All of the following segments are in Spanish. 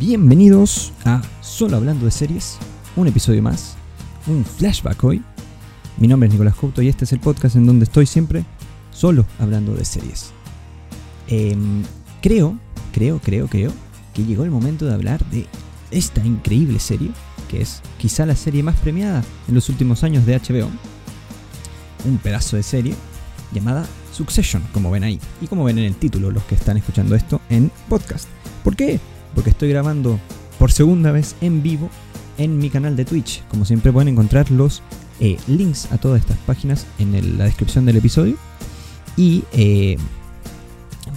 Bienvenidos a Solo Hablando de Series, un episodio más, un flashback hoy. Mi nombre es Nicolás Couto y este es el podcast en donde estoy siempre solo hablando de series. Em, creo, creo, creo, creo que llegó el momento de hablar de esta increíble serie, que es quizá la serie más premiada en los últimos años de HBO. Un pedazo de serie llamada Succession, como ven ahí, y como ven en el título los que están escuchando esto en podcast. ¿Por qué? Porque estoy grabando por segunda vez en vivo en mi canal de Twitch. Como siempre pueden encontrar los eh, links a todas estas páginas en la descripción del episodio. Y eh,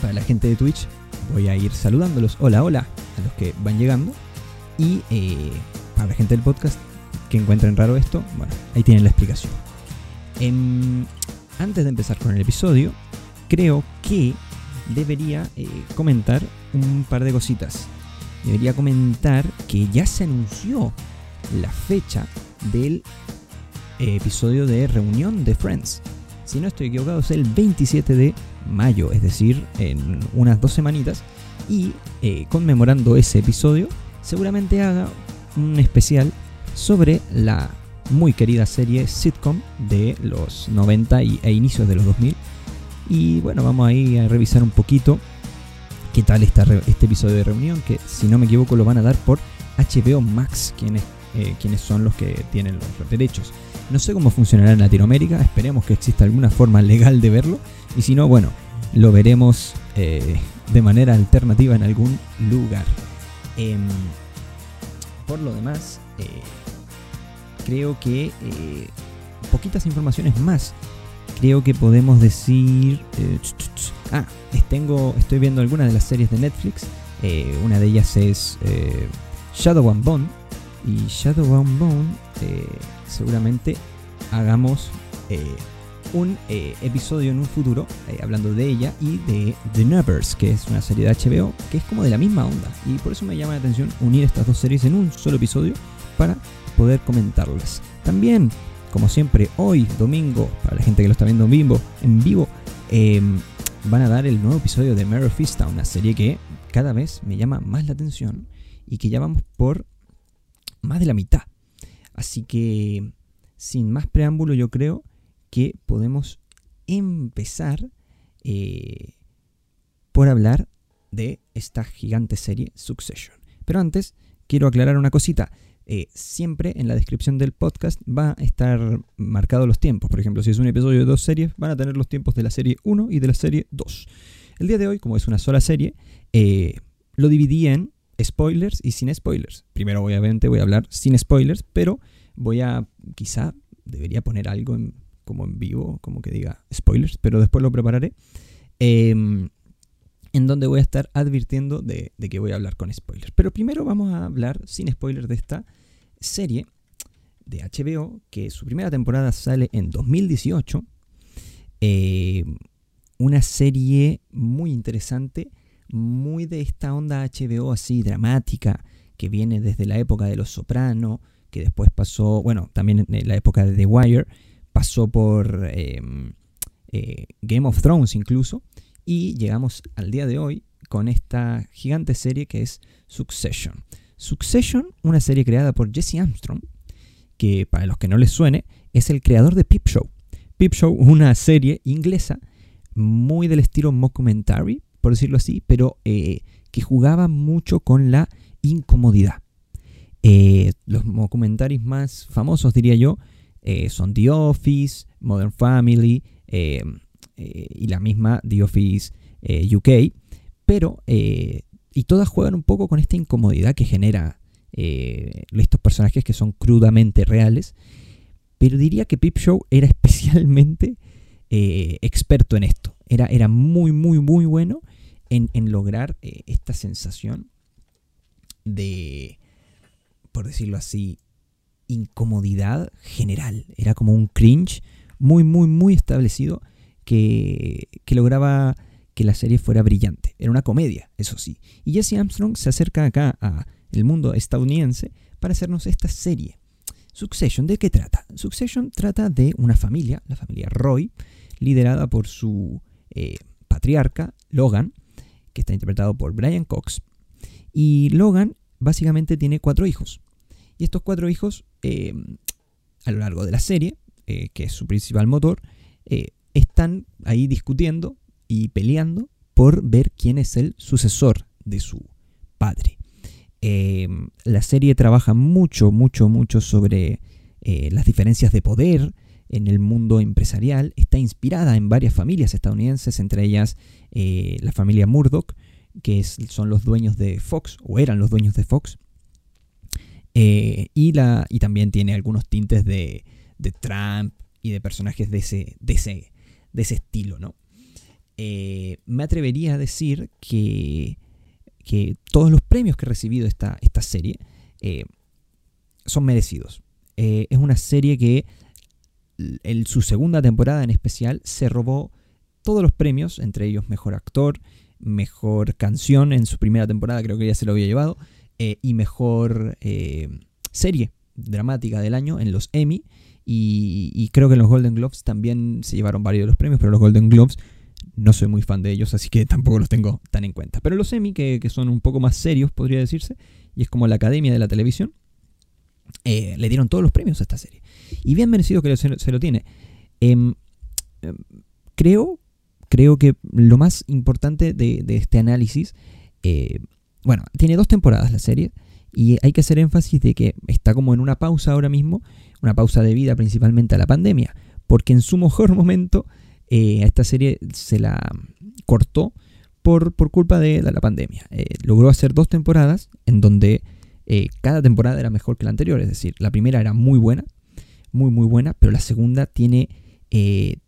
para la gente de Twitch voy a ir saludándolos. Hola, hola a los que van llegando. Y eh, para la gente del podcast que encuentren raro esto, bueno, ahí tienen la explicación. Em, antes de empezar con el episodio, creo que debería comentar un par de cositas debería comentar que ya se anunció la fecha del eh, episodio de reunión de Friends. Si no estoy equivocado, es el 27 de mayo, es decir, en unas dos semanitas. Y eh, conmemorando ese episodio, seguramente haga un especial sobre la muy querida serie sitcom de los 90 e inicios de los 2000. Y bueno, vamos ahí a revisar un poquito qué tal este episodio de reunión, que si no me equivoco lo van a dar por HBO Max, quienes, eh, quienes son los que tienen los, derechos. No sé cómo funcionará en Latinoamérica, esperemos que exista alguna forma legal de verlo, y si no, bueno, lo veremos eh, de manera alternativa en algún lugar. Em, por lo demás, eh, creo que poquitas informaciones más. Creo que podemos decir... Ah, estoy viendo algunas de las series de Netflix. Eh, una de ellas es eh, Shadow and Bone. Y Shadow and Bone eh, seguramente hagamos un episodio en un futuro hablando de ella y de The Numbers, que es una serie de HBO que es como de la misma onda. Y por eso me llama la atención unir estas dos series en un solo episodio para poder comentarlas. También, como siempre, hoy, domingo, para la gente que lo está viendo en vivo, en vivo em, van a dar el nuevo episodio de Mare of una serie que cada vez me llama más la atención y que ya vamos por más de la mitad. Así que, sin más preámbulo, yo creo que podemos empezar eh, por hablar de esta gigante serie Succession. Pero antes, quiero aclarar una cosita. Eh, siempre en la descripción del podcast va a estar marcado los tiempos. Por ejemplo, si es un episodio de dos series, van a tener los tiempos de la serie 1 y de la serie 2. El día de hoy, como es una sola serie, eh, lo dividí en spoilers y sin spoilers. Primero, obviamente, voy a hablar sin spoilers, pero voy a, quizá, debería poner algo como en vivo, como que diga spoilers, pero después lo prepararé. Em, en donde voy a estar advirtiendo de, que voy a hablar con spoilers. Pero primero vamos a hablar sin spoilers de esta serie de HBO, que su primera temporada sale en 2018. Eh, una serie muy interesante, muy de esta onda HBO así dramática, que viene desde la época de Los Soprano, que después pasó, bueno, también en la época de The Wire, pasó por em, eh, Game of Thrones incluso, y llegamos al día de hoy con esta gigante serie que es Succession. Succession, una serie creada por Jesse Armstrong, que para los que no les suene, es el creador de Peep Show. Peep Show, una serie inglesa muy del estilo mockumentary, por decirlo así, pero eh, que jugaba mucho con la incomodidad. Eh, los mockumentaries más famosos, diría yo, eh, son The Office, Modern Family, eh, y la misma The Office eh, UK, pero eh, y todas juegan un poco con esta incomodidad que genera estos personajes que son crudamente reales, pero diría que Pip Show era especialmente experto en esto, era, era, muy, muy, muy bueno en, en lograr esta sensación de, por decirlo así, incomodidad general, era como un cringe muy, muy, muy establecido que, lograba que la serie fuera brillante. Era una comedia, eso sí. Y Jesse Armstrong se acerca acá a el mundo estadounidense para hacernos esta serie. Succession, ¿de qué trata? Succession trata de una familia, la familia Roy, liderada por su eh, patriarca, Logan, que está interpretado por Brian Cox. Y Logan básicamente tiene cuatro hijos. Y estos cuatro hijos, eh, a lo largo de la serie, eh, que es su principal motor, están ahí discutiendo y peleando por ver quién es el sucesor de su padre. la serie trabaja mucho, mucho, mucho sobre las diferencias de poder en el mundo empresarial. Está inspirada en varias familias estadounidenses, entre ellas la familia Murdoch, que son los dueños de Fox, o eran los dueños de Fox. Eh, y, la, y también tiene algunos tintes de, Trump y de personajes de ese, de ese estilo, ¿no? Eh, me atrevería a decir que, que, todos los premios que ha recibido esta, esta serie eh, son merecidos. es una serie que en su segunda temporada en especial se robó todos los premios, entre ellos mejor actor, mejor canción en su primera temporada, creo que ya se lo había llevado, eh, y mejor eh, serie dramática del año en los Emmy. Y, creo que los Golden Globes también se llevaron varios de los premios, pero los Golden Globes no soy muy fan de ellos, así que tampoco los tengo tan en cuenta. Pero los Emmy, que, son un poco más serios, podría decirse, y es como la academia de la televisión, eh, le dieron todos los premios a esta serie. Y bien merecido que se, lo tiene. Em, em, creo creo que lo más importante de, este análisis, eh, bueno, tiene dos temporadas la serie y hay que hacer énfasis de que está como en una pausa ahora mismo, una pausa debida principalmente a la pandemia, porque en su mejor momento eh, a esta serie se la cortó por, por culpa de, la pandemia. Eh, logró hacer dos temporadas en donde cada temporada era mejor que la anterior, es decir, la primera era muy buena, muy muy buena, pero la segunda tiene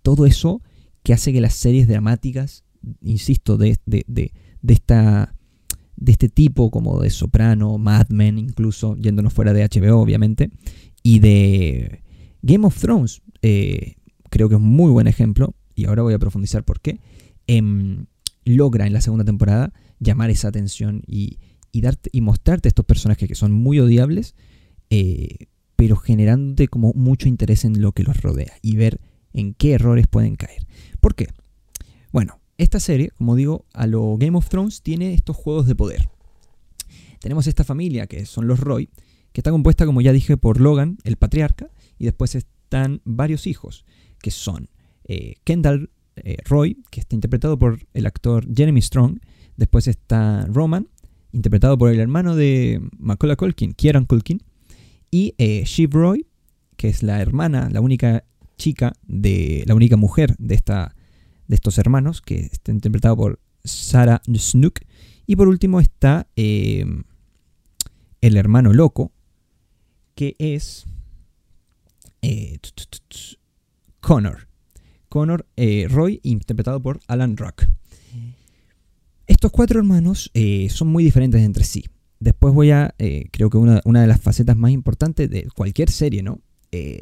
todo eso que hace que las series dramáticas, insisto, de, de, esta, de este tipo como de Soprano, Mad Men, incluso yéndonos fuera de HBO, obviamente, y de Game of Thrones, eh, creo que es un muy buen ejemplo, y ahora voy a profundizar por qué, em, logra en la segunda temporada llamar esa atención y, darte, y mostrarte estos personajes que son muy odiables, eh, pero generándote como mucho interés en lo que los rodea y ver en qué errores pueden caer. ¿Por qué? Bueno, esta serie, como digo, a lo Game of Thrones tiene estos juegos de poder. Tenemos esta familia que son los Roy, que está compuesta, como ya dije, por Logan, el patriarca, y después están varios hijos, que son eh, Kendall eh, Roy, que está interpretado por el actor Jeremy Strong, después está Roman, interpretado por el hermano de Macaulay Culkin, Kieran Culkin, y eh, Shiv Roy, que es la hermana, la única chica, de la única mujer de, esta, de estos hermanos, que está interpretado por Sarah Snook. Y por último está em, el hermano loco, que es eh, Connor. Connor eh, Roy, interpretado por Alan Rock. Estos cuatro hermanos eh, son muy diferentes entre sí. Después voy a, creo que una, de las facetas más importantes de cualquier serie, ¿no?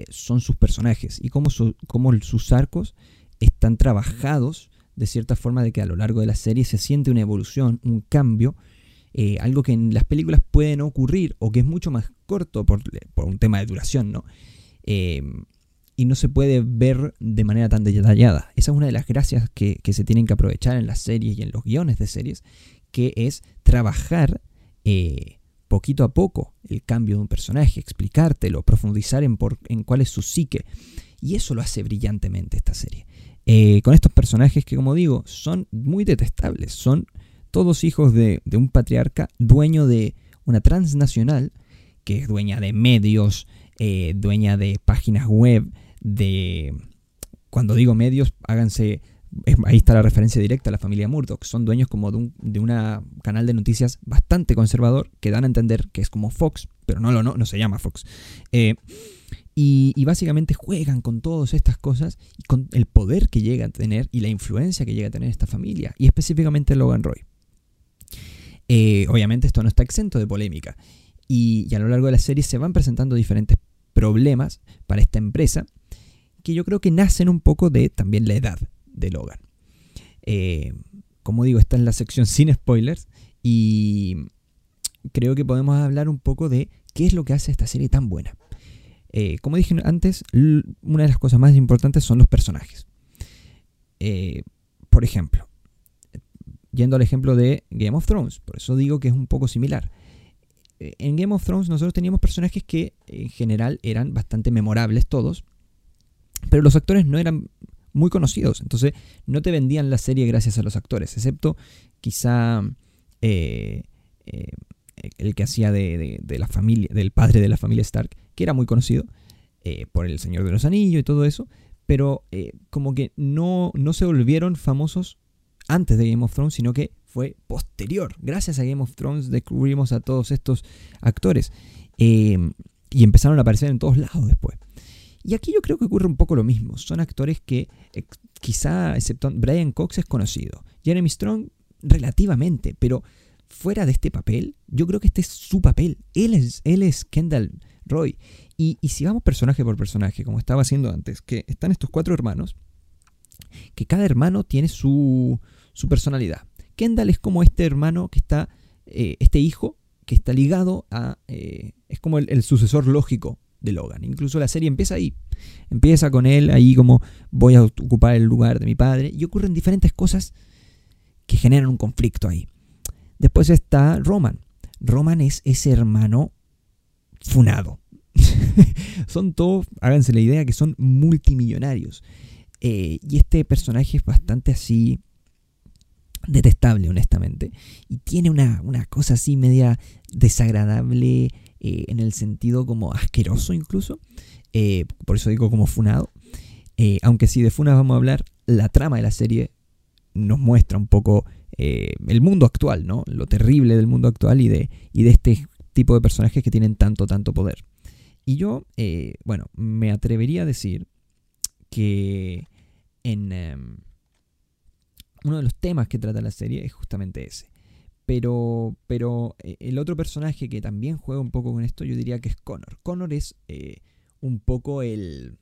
Son sus personajes y cómo, sus arcos están trabajados de cierta forma de que a lo largo de la serie se siente una evolución, un cambio, eh, algo que en las películas pueden ocurrir o que es mucho más corto por, un tema de duración, ¿no? Em, y no se puede ver de manera tan detallada. Esa es una de las gracias que, que, se tienen que aprovechar en las series y en los guiones de series, que es trabajar eh, poquito a poco el cambio de un personaje, explicártelo, profundizar en, por, en cuál es su psique. Y eso lo hace brillantemente esta serie. Eh, con estos personajes que, como digo, son muy detestables. Son todos hijos de, un patriarca dueño de una transnacional que es dueña de medios, eh, dueña de páginas web, de... Cuando digo medios, háganse ahí está la referencia directa a la familia Murdoch. Son dueños como de un de una canal de noticias bastante conservador que dan a entender que es como Fox, pero no, lo, no, no se llama Fox. Eh, y, básicamente juegan con todas estas cosas y con el poder que llega a tener y la influencia que llega a tener esta familia, y específicamente Logan Roy. Eh, obviamente esto no está exento de polémica, y, a lo largo de la serie se van presentando diferentes problemas para esta empresa que yo creo que nacen un poco de también la edad de Logan. Eh, como digo, está en la sección sin spoilers y creo que podemos hablar un poco de qué es lo que hace esta serie tan buena. Eh, como dije antes, una de las cosas más importantes son los personajes. Eh, por ejemplo, yendo al ejemplo de Game of Thrones, por eso digo que es un poco similar. eh, en Game of Thrones nosotros teníamos personajes que en general eran bastante memorables todos, pero los actores no eran muy conocidos, entonces no te vendían la serie gracias a los actores, excepto quizá el que hacía de, la familia, del padre de la familia Stark, que era muy conocido por El Señor de los Anillos y todo eso, pero como que no, no se volvieron famosos antes de Game of Thrones, sino que fue posterior. Gracias a Game of Thrones descubrimos a todos estos actores eh, y empezaron a aparecer en todos lados después. Y aquí yo creo que ocurre un poco lo mismo. Son actores que eh, quizá, excepto Brian Cox es conocido. Jeremy Strong relativamente, pero fuera de este papel, yo creo que este es su papel. Él es, él es Kendall Roy. Y, y si vamos personaje por personaje, como estaba haciendo antes, que están estos cuatro hermanos, que cada hermano tiene su, su personalidad. Kendall es como este hermano que está, eh, este hijo que está ligado a, eh, es como el, sucesor lógico de Logan. Incluso la serie empieza ahí. Empieza con él ahí como voy a ocupar el lugar de mi padre. Y ocurren diferentes cosas que generan un conflicto ahí. Después está Roman. Roman es ese hermano funado. son todos, háganse la idea que son multimillonarios. Eh, y este personaje es bastante así detestable, honestamente. Y tiene una, cosa así media desagradable eh, en el sentido como asqueroso incluso. Eh, por eso digo como funado. Aunque si de funas vamos a hablar, la trama de la serie nos muestra un poco el mundo actual, ¿no? Lo terrible del mundo actual y de, y de este tipo de personajes que tienen tanto, tanto poder. Y yo, bueno, me atrevería a decir que en em, uno de los temas que trata la serie es justamente ese. Pero, pero eh, el otro personaje que también juega un poco con esto, yo diría que es Connor. Connor es eh, un poco el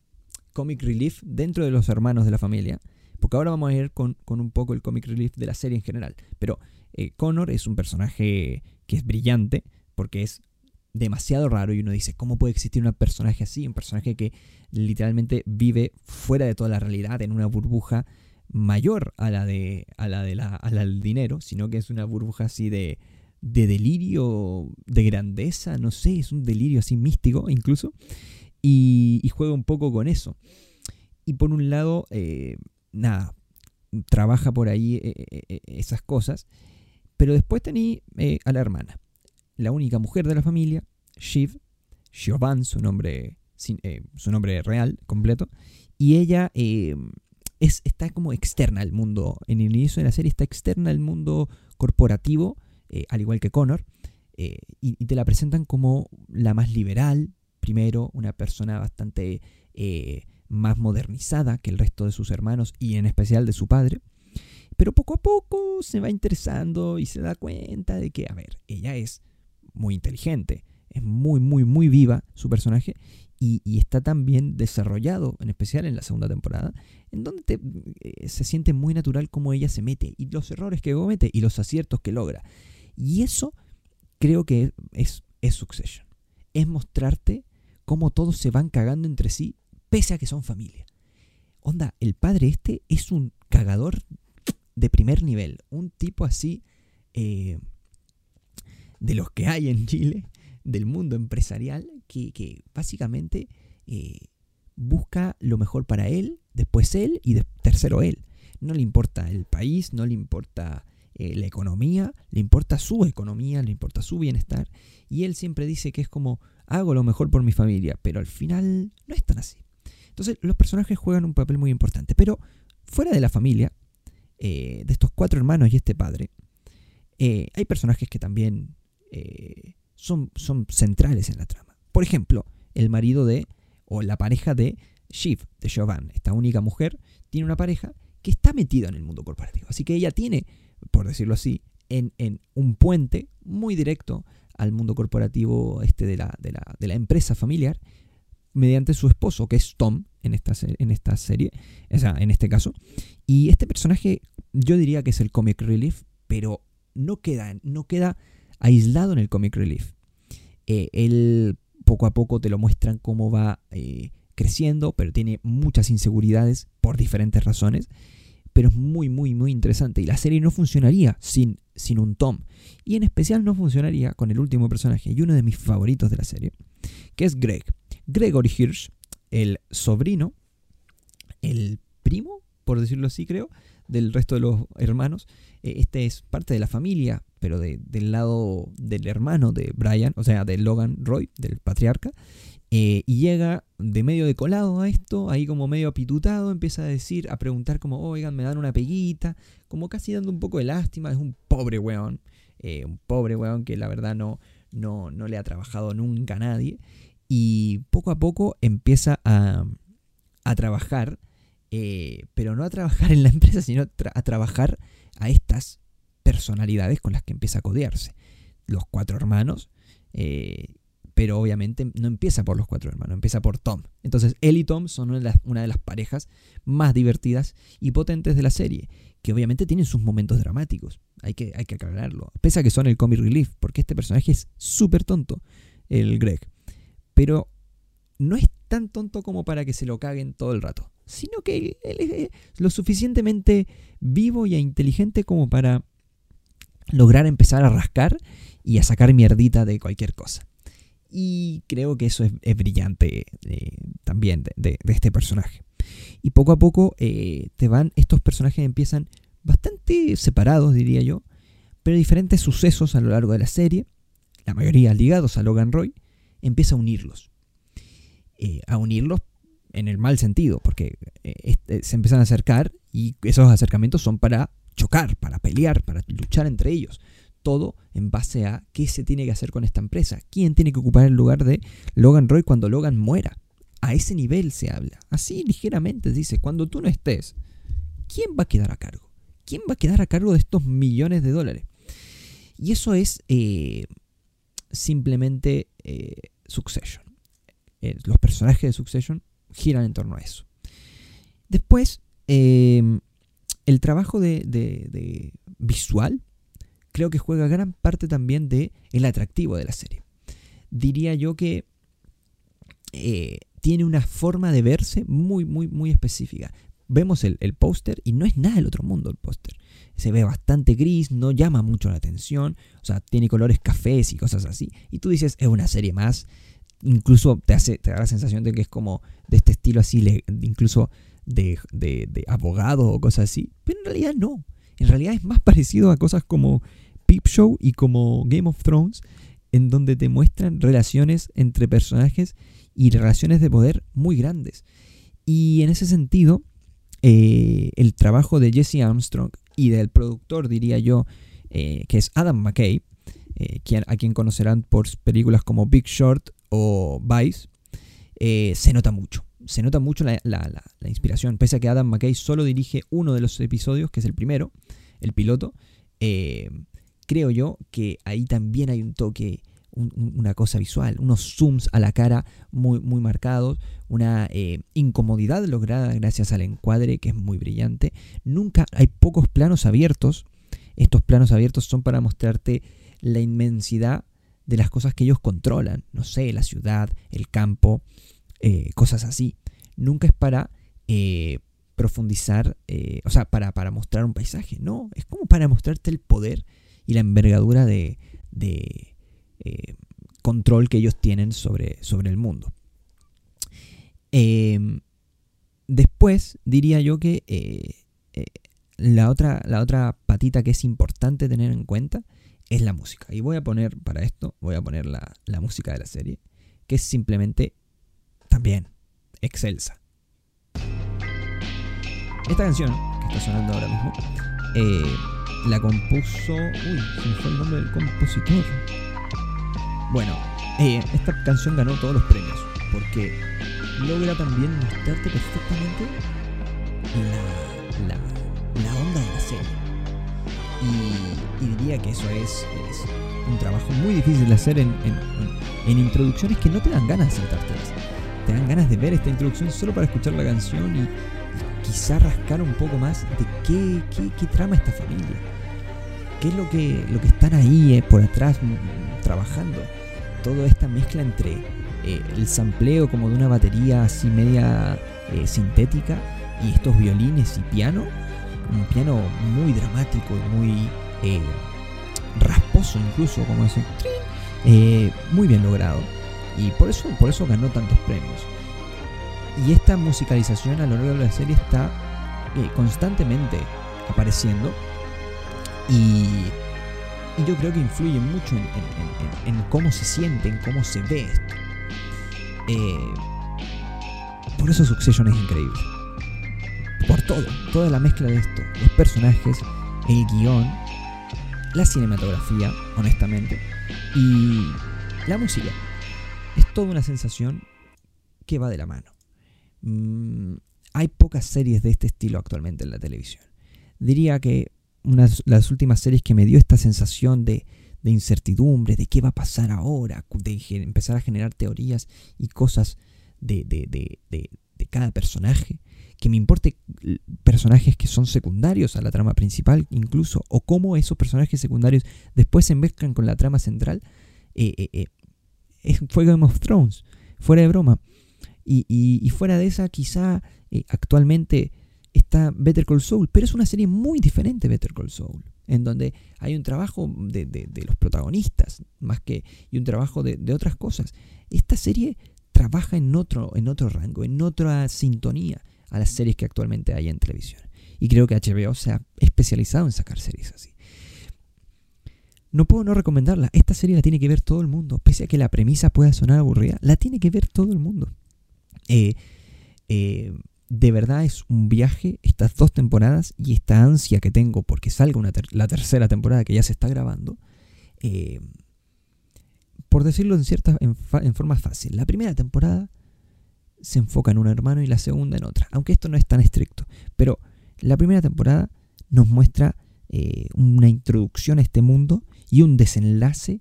comic relief dentro de los hermanos de la familia. Porque ahora vamos a ir con, un poco el comic relief de la serie en general. Pero eh, Connor es un personaje que es brillante, porque es demasiado raro y uno dice, ¿cómo puede existir un personaje así? Un personaje que literalmente vive fuera de toda la realidad, en una burbuja mayor a la, de, a la, de la, del dinero, sino que es una burbuja así de, de delirio, de grandeza, no sé, es un delirio así místico incluso, y, juega un poco con eso. Y por un lado, eh, nada, trabaja por ahí eh, eh, esas cosas, pero después tení a la hermana, la única mujer de la familia, Shiv, Siobhan, su nombre, su nombre real, completo, y ella está como externa al mundo, en el inicio de la serie está externa al mundo corporativo, eh, al igual que Connor, eh, y, te la presentan como la más liberal, primero, una persona bastante eh, más modernizada que el resto de sus hermanos y en especial de su padre. Pero poco a poco se va interesando y se da cuenta de que, a ver, ella es muy inteligente, es muy, muy, muy viva su personaje y, está tan bien desarrollado, en especial en la segunda temporada, en donde eh, se siente muy natural cómo ella se mete y los errores que comete y los aciertos que logra. Y eso creo que es, es Succession. Es mostrarte cómo todos se van cagando entre sí, pese a que son familia. Onda, el padre este es un cagador de primer nivel. Un tipo así eh, de los que hay en Chile del mundo empresarial que, básicamente eh, busca lo mejor para él, después él y tercero él. No le importa el país, no le importa eh, la economía, le importa su economía, le importa su bienestar. Y él siempre dice que es como, hago lo mejor por mi familia, pero al final no es tan así. Entonces los personajes juegan un papel muy importante, pero fuera de la familia, eh, de estos cuatro hermanos y este padre, hay personajes que también son, son centrales en la trama. Por ejemplo, el marido de, o la pareja de Shiv, de Jovan, esta única mujer, tiene una pareja que está metida en el mundo corporativo. Así que ella tiene, por decirlo así, en, un puente muy directo al mundo corporativo este de la, de la, empresa familiar mediante su esposo, que es Tom en esta, en esta serie, o sea, en este caso. Y este personaje yo diría que es el comic relief, pero no queda, no queda aislado en el comic relief. Eh, él poco a poco te lo muestran cómo va eh, creciendo, pero tiene muchas inseguridades por diferentes razones. pero es muy, muy, muy interesante. Y la serie no funcionaría sin, sin un Tom. Y en especial no funcionaría con el último personaje y uno de mis favoritos de la serie, que es Greg. Gregory Hirsch, el sobrino, el primo, por decirlo así creo, del resto de los hermanos. Eh, este es parte de la familia, pero del lado del hermano de Brian, o sea, de Logan Roy, del patriarca. Eh, y llega de medio de colado a esto, ahí como medio apitutado, empieza a decir, a preguntar como, oigan, me dan una peguita, como casi dando un poco de lástima, es un pobre weón, eh, un pobre weón que la verdad no, no, no le ha trabajado nunca a nadie. Y poco a poco empieza a, a trabajar, eh, pero no a trabajar en la empresa, sino a trabajar a estas personalidades con las que empieza a codearse. Los cuatro hermanos, pero obviamente no empieza por los cuatro hermanos, empieza por Tom. Entonces él y Tom son una de, las, una de las parejas más divertidas y potentes de la serie, que obviamente tienen sus momentos dramáticos, hay que, hay que aclararlo, pese a que son el comic relief, porque este personaje es súper tonto, el Greg, pero no es tan tonto como para que se lo caguen todo el rato, sino que él es lo suficientemente vivo y inteligente como para lograr empezar a rascar y a sacar mierdita de cualquier cosa. Y creo que eso es, brillante eh, también de, este personaje. Y poco a poco eh, te van, estos personajes empiezan bastante separados, diría yo, pero diferentes sucesos a lo largo de la serie, la mayoría ligados a Logan Roy, empieza a unirlos. Eh, a unirlos en el mal sentido, porque este, se empiezan a acercar y esos acercamientos son para chocar, para pelear, para luchar entre ellos todo en base a qué se tiene que hacer con esta empresa. ¿Quién tiene que ocupar el lugar de Logan Roy cuando Logan muera? A ese nivel se habla. Así ligeramente dice, cuando tú no estés, ¿quién va a quedar a cargo? ¿Quién va a quedar a cargo de estos millones de dólares? Y eso es eh, simplemente eh, Succession. Eh, los personajes de Succession giran en torno a eso. Después, el trabajo de visual creo que juega gran parte también de el atractivo de la serie. Diría yo que eh, tiene una forma de verse muy, muy, muy específica. Vemos el, póster y no es nada del otro mundo el póster. Se ve bastante gris, no llama mucho la atención, o sea, tiene colores cafés y cosas así. Y tú dices, es una serie más. Incluso te, hace, te da la sensación de que es como de este estilo así, incluso de, de, abogado o cosas así. Pero en realidad no. En realidad es más parecido a cosas como Peep Show y como Game of Thrones, en donde te muestran relaciones entre personajes y relaciones de poder muy grandes. Y en ese sentido, eh, el trabajo de Jesse Armstrong y del productor, diría yo, eh, que es Adam McKay, eh, a quien conocerán por películas como Big Short o Vice, se nota mucho. Se nota mucho la, la, inspiración, pese a que Adam McKay solo dirige uno de los episodios, que es el primero, el piloto creo yo que ahí también hay un toque, una cosa visual, unos zooms a la cara muy, muy marcados, una eh, incomodidad lograda gracias al encuadre que es muy brillante. Nunca hay pocos planos abiertos. Estos planos abiertos son para mostrarte la inmensidad de las cosas que ellos controlan. No sé, la ciudad, el campo, eh, cosas así. Nunca es para eh, profundizar, o sea, para, para mostrar un paisaje. No, es como para mostrarte el poder y la envergadura de, eh, control que ellos tienen sobre, sobre el mundo. Em, después diría yo que eh, eh, la, otra, la otra patita que es importante tener en cuenta es la música. Y voy a poner para esto, voy a poner la, música de la serie, que es simplemente también excelsa. Esta canción que está sonando ahora mismo la compuso. Uy, se me fue el nombre del compositor. Bueno, eh, esta canción ganó todos los premios porque logra también mostrarte perfectamente la, la, onda de la serie. Y, diría que eso es, un trabajo muy difícil de hacer en, en, introducciones que no te dan ganas de saltártelas. Te dan ganas de ver esta introducción solo para escuchar la canción y, quizá rascar un poco más de qué, qué, trama esta familia. ¿Qué es lo que, lo que están ahí eh, por atrás mm, trabajando? Toda esta mezcla entre eh, el sampleo como de una batería así media eh, sintética y estos violines y piano un piano muy dramático y muy eh, rasposo incluso, como ese, muy bien logrado. Y por eso, por eso ganó tantos premios. Y esta musicalización a lo largo de la serie está constantemente apareciendo. Y, yo creo que influye mucho en, cómo se siente, en cómo se ve esto. Eh, por eso Succession es increíble. Por todo, toda la mezcla de esto, los personajes, el guion, la cinematografía, honestamente, y la música. Es toda una sensación que va de la mano. Mm, hay pocas series de este estilo actualmente en la televisión. Diría que una de las últimas series que me dio esta sensación de, incertidumbre, de qué va a pasar ahora, de empezar a generar teorías y cosas de, de, cada personaje, que me importe personajes que son secundarios a la trama principal incluso, o cómo esos personajes secundarios después se mezclan con la trama central, eh, eh, eh, fue Game of Thrones, fuera de broma. Y, fuera de esa, quizá eh, actualmente está Better Call Saul, pero es una serie muy diferente Better Call Saul, en donde hay un trabajo de, los protagonistas, más que y un trabajo de, otras cosas. Esta serie trabaja en otro, en otro rango, en otra sintonía a las series que actualmente hay en televisión. Y creo que HBO se ha especializado en sacar series así. No puedo no recomendarla. Esta serie la tiene que ver todo el mundo. Pese a que la premisa pueda sonar aburrida, la tiene que ver todo el mundo. Eh, eh, de verdad es un viaje estas dos temporadas y esta ansia que tengo porque salga la tercera temporada que ya se está grabando. Eh, por decirlo en, cierta, en, forma fácil, la primera temporada se enfoca en un hermano y la segunda en otra, aunque esto no es tan estricto. Pero la primera temporada nos muestra una introducción a este mundo y un desenlace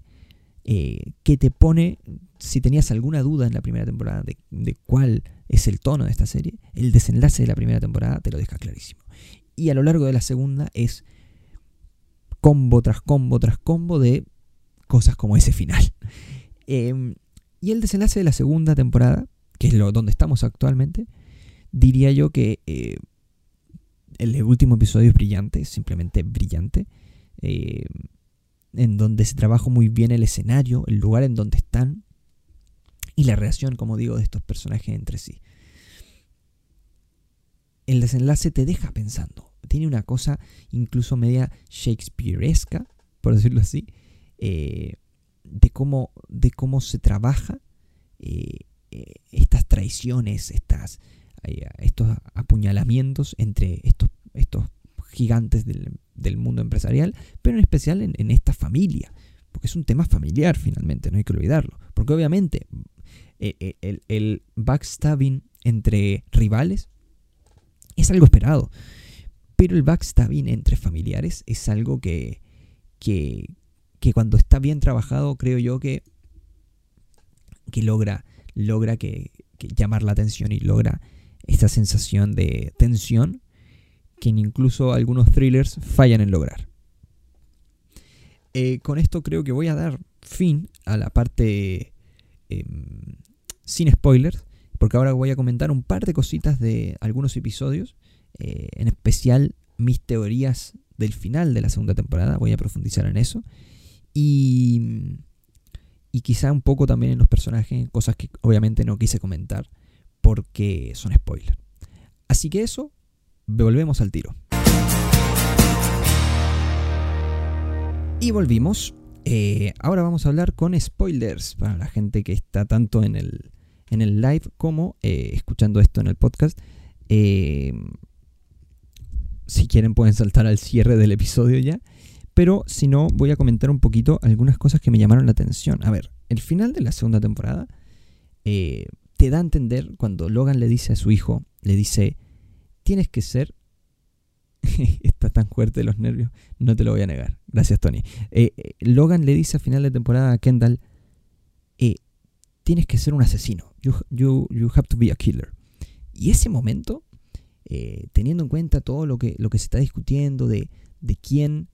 que te pone si tenías alguna duda en la primera temporada de, cuál es el tono de esta serie, el desenlace de la primera temporada te lo deja clarísimo. Y a lo largo de la segunda es combo tras combo tras combo de cosas como ese final. Em, y el desenlace de la segunda temporada, que es lo donde estamos actualmente, diría yo que eh, el último episodio es brillante, simplemente brillante. Em, en donde se trabaja muy bien el escenario, el lugar en donde están, y la relación, como digo, de estos personajes entre sí. El desenlace te deja pensando. Tiene una cosa incluso media shakespearesca, por decirlo así, eh, de, cómo, de cómo se trabaja eh, eh, estas traiciones, estas, estos apuñalamientos entre estos, estos gigantes del, mundo empresarial, pero en especial en esta familia, porque es un tema familiar finalmente, no hay que olvidarlo, porque obviamente eh, eh, el, backstabbing entre rivales es algo esperado. Pero el backstabbing entre familiares es algo que, que, cuando está bien trabajado, creo yo que, que logra, logra que, llamar la atención y logra esta sensación de tensión que incluso algunos thrillers fallan en lograr. Eh, con esto creo que voy a dar fin a la parte em, sin spoilers, porque ahora voy a comentar un par de cositas de algunos episodios, eh, en especial mis teorías del final de la segunda temporada, voy a profundizar en eso, y, y quizá un poco también en los personajes, cosas que obviamente no quise comentar porque son spoilers. Así que eso, volvemos al tiro. Y volvimos. Eh, ahora vamos a hablar con spoilers para la gente que está tanto en el, en el live como eh, escuchando esto en el podcast. Eh, si quieren pueden saltar al cierre del episodio ya. Pero si no, voy a comentar un poquito algunas cosas que me llamaron la atención. A ver, el final de la segunda temporada eh, te da a entender cuando Logan le dice a su hijo, le dice, tienes que ser... Está tan fuerte los nervios, no te lo voy a negar. Gracias, Tony. Logan le dice al final de temporada a Kendall, tienes que ser un asesino. You, have to be a killer. Y ese momento, eh, teniendo en cuenta todo lo que, lo que se está discutiendo de, quién,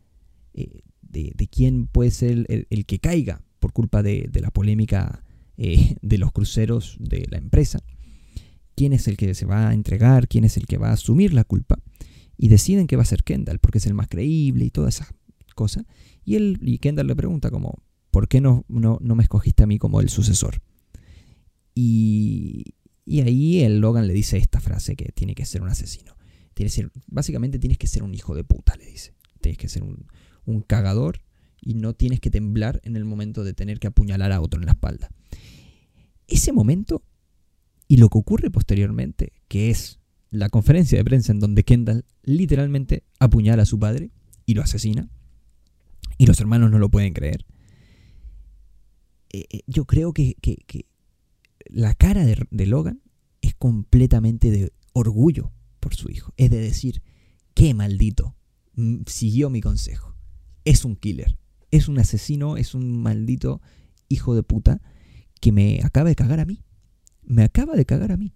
eh, de, quién puede ser el, que caiga por culpa de, la polémica eh, de los cruceros de la empresa, quién es el que se va a entregar, quién es el que va a asumir la culpa, y deciden que va a ser Kendall, porque es el más creíble y todas esas cosas. Y, él, y Kendall le pregunta como, ¿por qué no, no, me escogiste a mí como el sucesor? Y, y ahí el Logan le dice esta frase que tiene que ser un asesino. Tiene que ser, básicamente tienes que ser un hijo de puta, le dice. Tienes que ser un, un cagador y no tienes que temblar en el momento de tener que apuñalar a otro en la espalda. Ese momento y lo que ocurre posteriormente, que es la conferencia de prensa en donde Kendall literalmente apuñala a su padre y lo asesina, y los hermanos no lo pueden creer. Eh, eh, yo creo que, la cara de, Logan es completamente de orgullo por su hijo. Es de decir, qué maldito, siguió mi consejo. Es un killer, es un asesino, es un maldito hijo de puta que me acaba de cagar a mí me acaba de cagar a mí.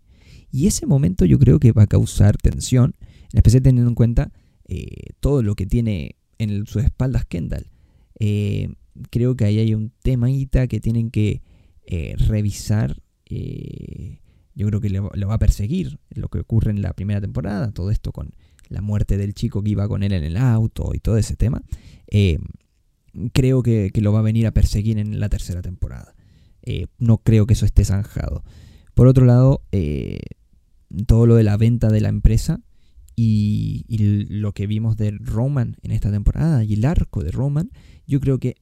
Y ese momento yo creo que va a causar tensión, en especial teniendo en cuenta eh, todo lo que tiene en sus espaldas Kendall. Eh, creo que ahí hay un temita que tienen que eh, revisar. Yo creo que lo, va a perseguir lo que ocurre en la primera temporada, todo esto con la muerte del chico que iba con él en el auto y todo ese tema. creo que, que, lo va a venir a perseguir en la tercera temporada. no creo que eso esté zanjado. Por otro lado, eh, todo lo de la venta de la empresa y, lo que vimos de Roman en esta temporada y el arco de Roman, yo creo que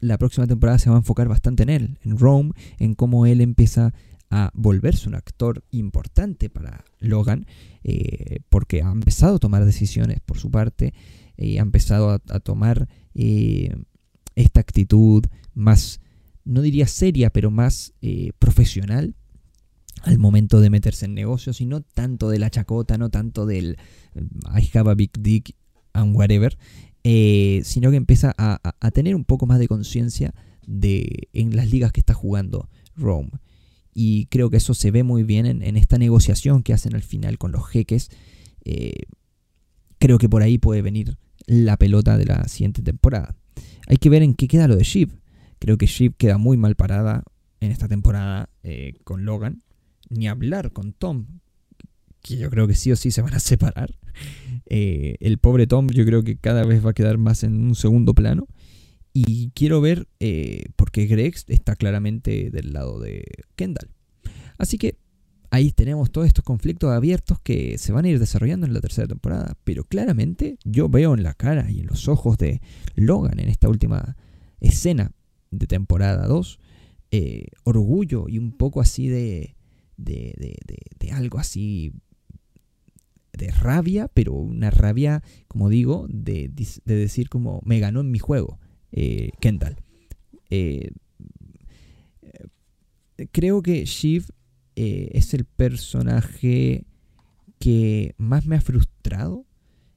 la próxima temporada se va a enfocar bastante en él, en Rome, en cómo él empieza a volverse un actor importante para Logan, eh, porque ha empezado a tomar decisiones por su parte, eh, ha empezado a, tomar esta actitud más, no diría seria, pero más profesional al momento de meterse en negocios y no tanto de la chacota, no tanto del I have a big dick and whatever, eh, sino que empieza a, tener un poco más de conciencia de en las ligas que está jugando Rome. Y creo que eso se ve muy bien en, esta negociación que hacen al final con los jeques. Eh, creo que por ahí puede venir la pelota de la siguiente temporada. Hay que ver en qué queda lo de Sheep. Creo que Sheep queda muy mal parada en esta temporada eh, con Logan ni hablar con Tom, que yo creo que sí o sí se van a separar. Eh, el pobre Tom yo creo que cada vez va a quedar más en un segundo plano. Y quiero ver, eh, porque Greg está claramente del lado de Kendall. Así que ahí tenemos todos estos conflictos abiertos que se van a ir desarrollando en la tercera temporada. Pero claramente yo veo en la cara y en los ojos de Logan en esta última escena de temporada 2 eh, orgullo y un poco así de de, algo así de rabia, pero una rabia, como digo, de, decir como me ganó en mi juego, eh, Kendall. Eh, creo que Shiv eh, es el personaje que más me ha frustrado.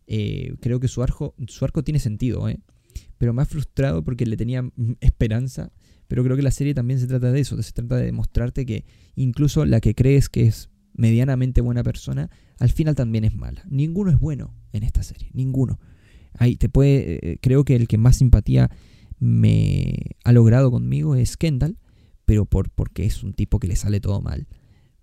creo que su arco, su arco tiene sentido, pero me ha frustrado porque le tenía esperanza pero creo que la serie también se trata de eso, se trata de demostrarte que incluso la que crees que es medianamente buena persona, al final también es mala. Ninguno es bueno en esta serie, ninguno. Ahí te puede, eh, creo que el que más simpatía me ha logrado conmigo es Kendall, pero por, porque es un tipo que le sale todo mal.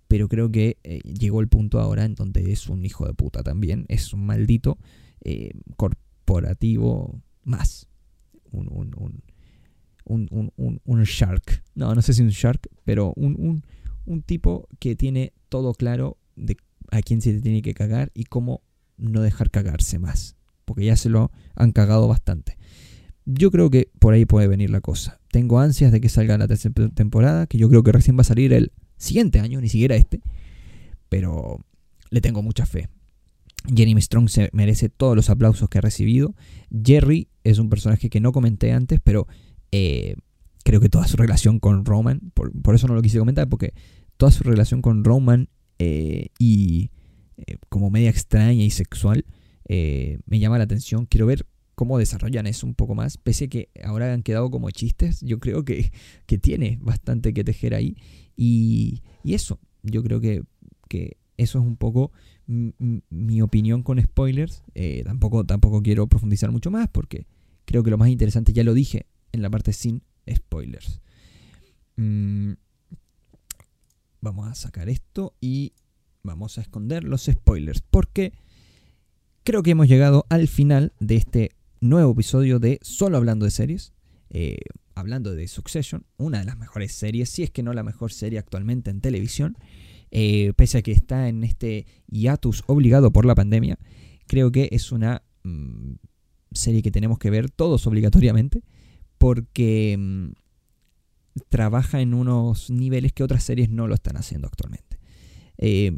Pero creo que eh, llegó el punto ahora en donde es un hijo de puta también, es un maldito eh, corporativo más. un, un, shark. No, no sé si un shark, pero un, tipo que tiene todo claro de a quién se tiene que cagar y cómo no dejar cagarse más. Porque ya se lo han cagado bastante. Yo creo que por ahí puede venir la cosa. Tengo ansias de que salga la tercera temporada, que yo creo que recién va a salir el siguiente año, ni siquiera este. Pero le tengo mucha fe. Jeremy Strong se merece todos los aplausos que ha recibido. Jerry es un personaje que no comenté antes, pero eh, creo que toda su relación con Roman, por, eso no lo quise comentar, porque toda su relación con Roman eh, y eh, como media extraña y sexual me llama la atención. Quiero ver cómo desarrollan eso un poco más, pese que ahora han quedado como chistes, yo creo que, que tiene bastante que tejer ahí. Y, y eso, yo creo que, que, eso es un poco mi opinión con spoilers. tampoco, tampoco quiero profundizar mucho más porque creo que lo más interesante ya lo dije en la parte sin spoilers. Mm, vamos a sacar esto y vamos a esconder los spoilers. Porque creo que hemos llegado al final de este nuevo episodio de Solo Hablando de Series. Eh, hablando de Succession, una de las mejores series, si es que no la mejor serie actualmente en televisión, eh, pese a que está en este hiatus obligado por la pandemia, creo que es una mm, serie que tenemos que ver todos obligatoriamente, porque mm, trabaja en unos niveles que otras series no lo están haciendo actualmente. Eh,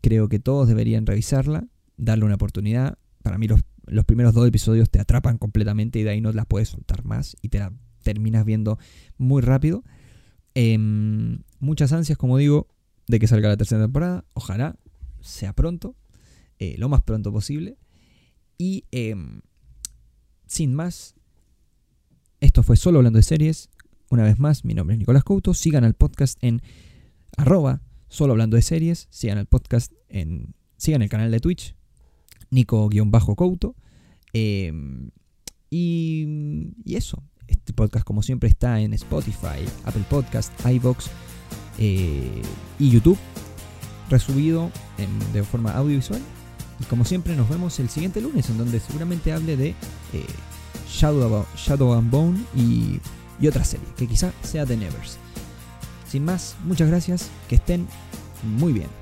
creo que todos deberían revisarla, darle una oportunidad. Para mí los, los primeros dos episodios te atrapan completamente y de ahí no la puedes soltar más y te la terminas viendo muy rápido. Em, muchas ansias, como digo, de que salga la tercera temporada. Ojalá sea pronto, eh, lo más pronto posible. Y em, sin más, esto fue solo hablando de series. Una vez más, mi nombre es Nicolás Couto. Sigan al podcast en arroba solo hablando de series. Sigan al podcast en. Sigan el canal de Twitch, Nico-Couto. Em, y, y, eso. Este podcast, como siempre, está en Spotify, Apple Podcast, iBox eh, y YouTube, resubido de forma audiovisual. Y como siempre, nos vemos el siguiente lunes, en donde seguramente hable de eh, Shadow, Shadow and Bone y, y otra serie, que quizá sea The Nevers. Sin más, muchas gracias, que estén muy bien.